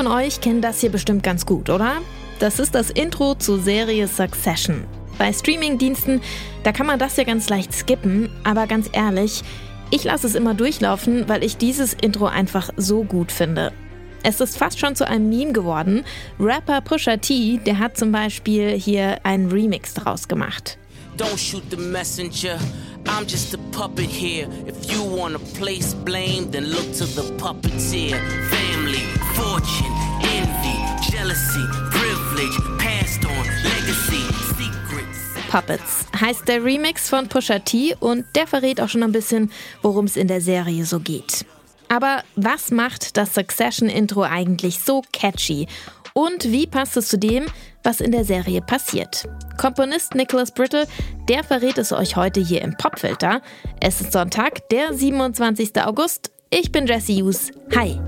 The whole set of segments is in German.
Von euch kennen das hier bestimmt ganz gut, oder? Das ist das Intro zur Serie Succession. Bei Streamingdiensten, da kann man das ja ganz leicht skippen, aber ganz ehrlich, ich lasse es immer durchlaufen, weil ich dieses Intro einfach so gut finde. Es ist fast schon zu einem Meme geworden. Rapper Pusha T, der hat zum Beispiel hier einen Remix draus gemacht. Don't shoot the messenger. I'm just a puppet here. If you wanna place blame, then look to the puppeteer. Fortune, envy, jealousy, privilege, passed on, legacy, secrets. Puppets heißt der Remix von Pusha T und der verrät auch schon ein bisschen, worum es in der Serie so geht. Aber was macht das Succession-Intro eigentlich so catchy? Und wie passt es zu dem, was in der Serie passiert? Komponist Nicholas Brittle, der verrät es euch heute hier im Popfilter. Es ist Sonntag, der 27. August. Ich bin Jesse Hughes. Hi.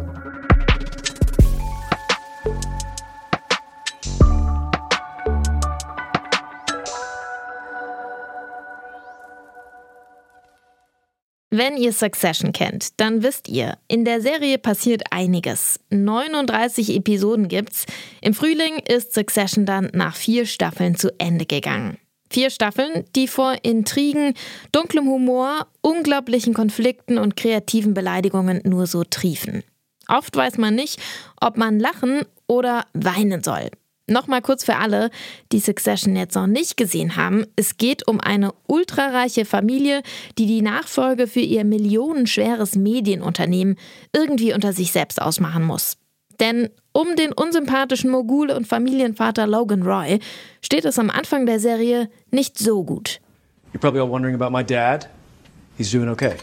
Wenn ihr Succession kennt, dann wisst ihr, in der Serie passiert einiges. 39 Episoden gibt's. Im Frühling ist Succession dann nach vier Staffeln zu Ende gegangen. Vier Staffeln, die vor Intrigen, dunklem Humor, unglaublichen Konflikten und kreativen Beleidigungen nur so triefen. Oft weiß man nicht, ob man lachen oder weinen soll. Nochmal kurz für alle, die Succession jetzt noch nicht gesehen haben. Es geht um eine ultrareiche Familie, die die Nachfolge für ihr millionenschweres Medienunternehmen irgendwie unter sich selbst ausmachen muss. Denn um den unsympathischen Mogul und Familienvater Logan Roy steht es am Anfang der Serie nicht so gut. You're probably all wondering about my dad. He's doing okay.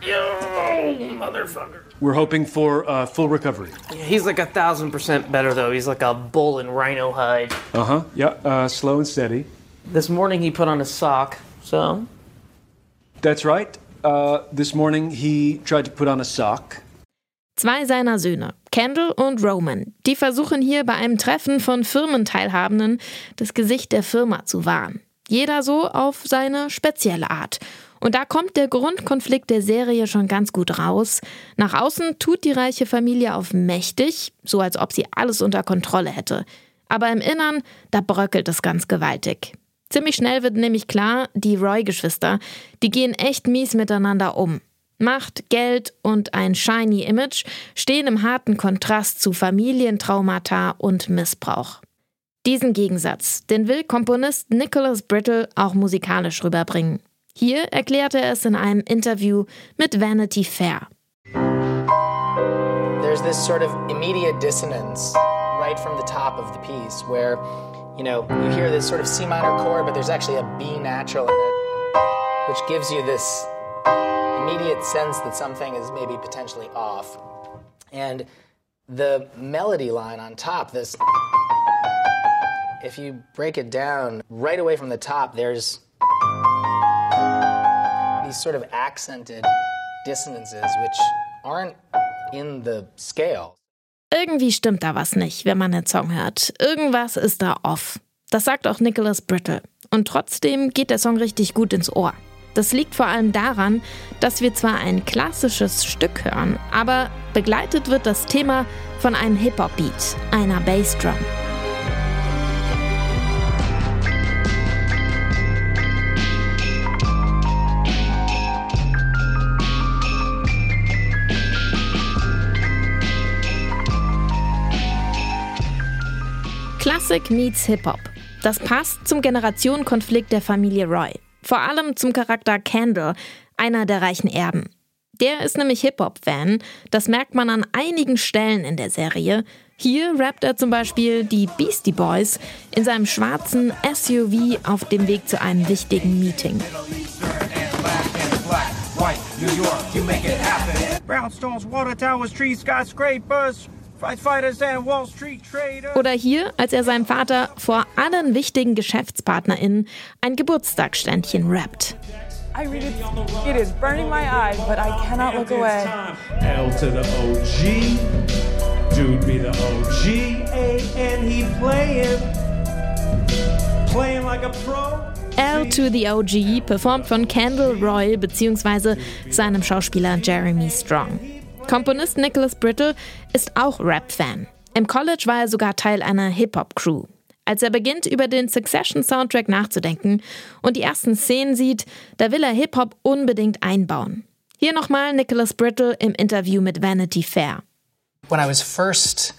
Yo, motherfucker. We're hoping for uh, full recovery. Yeah, he's like a thousand percent better, though. He's like a bull in rhino hide. Uh huh. Yeah, uh, slow and steady. This morning he put on a sock, so. That's right. Uh, this morning he tried to put on a sock. Zwei seiner Söhne, Kendall und Roman, die versuchen hier bei einem Treffen von Firmenteilhabenden das Gesicht der Firma zu wahren. Jeder so auf seine spezielle Art. Und da kommt der Grundkonflikt der Serie schon ganz gut raus. Nach außen tut die reiche Familie auf mächtig, so als ob sie alles unter Kontrolle hätte. Aber im Innern, da bröckelt es ganz gewaltig. Ziemlich schnell wird nämlich klar, die Roy-Geschwister, die gehen echt mies miteinander um. Macht, Geld und ein shiny Image stehen im harten Kontrast zu Familientraumata und Missbrauch. Diesen Gegensatz, den will Komponist Nicholas Brittle auch musikalisch rüberbringen. Hier erklärte er es in einem Interview mit Vanity Fair. There's this sort of immediate dissonance right from the top of the piece where, you know, you hear this sort of C minor chord, but there's actually a B natural in it, which gives you this immediate sense that something is maybe potentially off. And the melody line on top, this, if you break it down right away from the top, there's these sort of accented dissonances which aren't in the scale. Irgendwie stimmt da was nicht, wenn man den Song hört. Irgendwas ist da off. Das sagt auch Nicholas Brittle. Und trotzdem geht der Song richtig gut ins Ohr. Das liegt vor allem daran, dass wir zwar ein klassisches Stück hören, aber begleitet wird das Thema von einem Hip-Hop-Beat, einer Bassdrum. Classic meets Hip-Hop. Das passt zum Generationenkonflikt der Familie Roy. Vor allem zum Charakter Kendall, einer der reichen Erben. Der ist nämlich Hip-Hop-Fan. Das merkt man an einigen Stellen in der Serie. Hier rappt er zum Beispiel die Beastie Boys in seinem schwarzen SUV auf dem Weg zu einem wichtigen Meeting. Brownstones, water towers, trees, skyscrapers. Oder hier, als er seinem Vater vor allen wichtigen GeschäftspartnerInnen ein Geburtstagsständchen rappt. I read it. It is burning my eyes, but I cannot look away. L to the OG. Dude be the OG. And he playing. Playing like a pro. L to the OG, performt von Kendall Roy bzw. seinem Schauspieler Jeremy Strong. Komponist Nicholas Brittle ist auch Rap-Fan. Im College war er sogar Teil einer Hip-Hop-Crew. Als er beginnt, über den Succession-Soundtrack nachzudenken und die ersten Szenen sieht, da will er Hip-Hop unbedingt einbauen. Hier nochmal Nicholas Brittle im Interview mit Vanity Fair. When I was first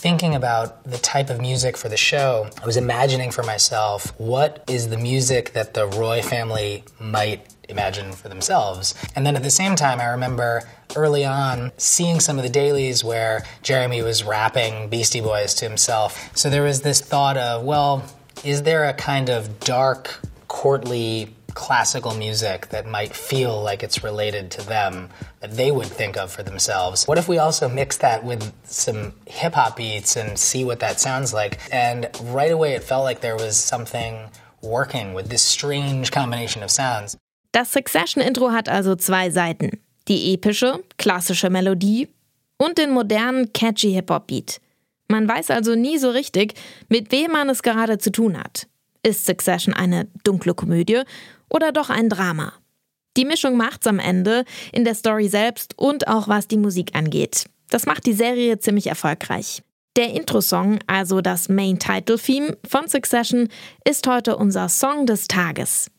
thinking about the type of music for the show, I was imagining for myself what is the music that the Roy family might imagine for themselves. And then at the same time, I remember early on seeing some of the dailies where Jeremy was rapping Beastie Boys to himself. So there was this thought of, well, is there a kind of dark, courtly, classical music that might feel like it's related to them that they would think of for themselves. What if we also mix that with some hip hop beats and see what that sounds like? And right away it felt like there was something working with this strange combination of sounds. Das Succession-Intro hat also zwei Seiten. Die epische, klassische Melodie und den modernen, catchy Hip-Hop-Beat. Man weiß also nie so richtig, mit wem man es gerade zu tun hat. Ist Succession eine dunkle Komödie oder doch ein Drama? Die Mischung macht's am Ende, in der Story selbst und auch was die Musik angeht. Das macht die Serie ziemlich erfolgreich. Der Intro-Song, also das Main Title Theme von Succession, ist heute unser Song des Tages.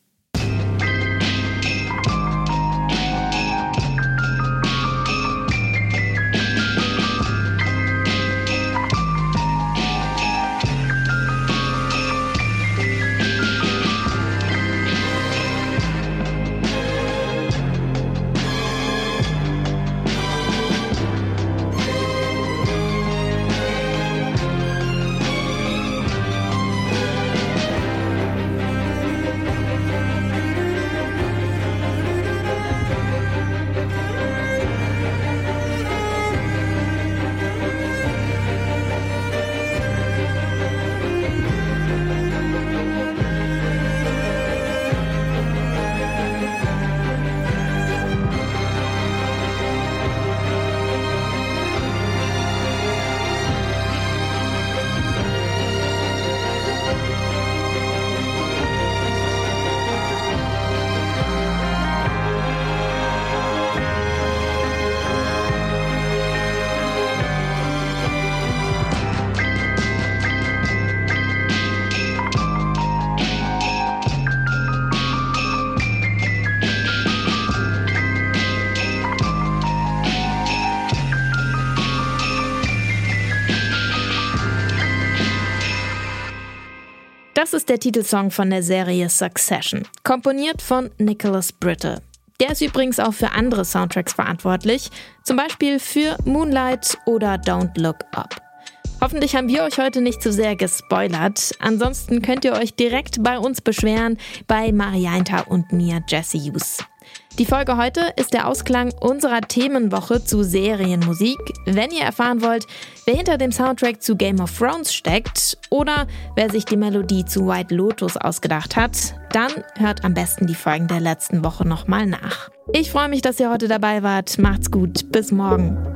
Das ist der Titelsong von der Serie Succession, komponiert von Nicholas Brittle. Der ist übrigens auch für andere Soundtracks verantwortlich, zum Beispiel für Moonlight oder Don't Look Up. Hoffentlich haben wir euch heute nicht zu sehr gespoilert. Ansonsten könnt ihr euch direkt bei uns beschweren, bei Marianta und mir, Jesse Hughes. Die Folge heute ist der Ausklang unserer Themenwoche zu Serienmusik. Wenn ihr erfahren wollt, wer hinter dem Soundtrack zu Game of Thrones steckt oder wer sich die Melodie zu White Lotus ausgedacht hat, dann hört am besten die Folgen der letzten Woche nochmal nach. Ich freue mich, dass ihr heute dabei wart. Macht's gut. Bis morgen.